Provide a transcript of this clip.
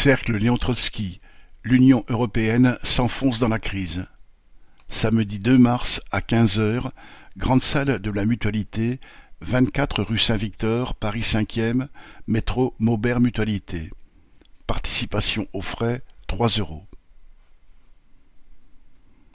Cercle Léon-Trotsky, l'Union européenne s'enfonce dans la crise. Samedi deux mars à quinze heures, grande salle de la Mutualité, vingt-quatre rue Saint-Victor, Paris cinquième, métro Maubert Mutualité. Participation aux frais, trois euros.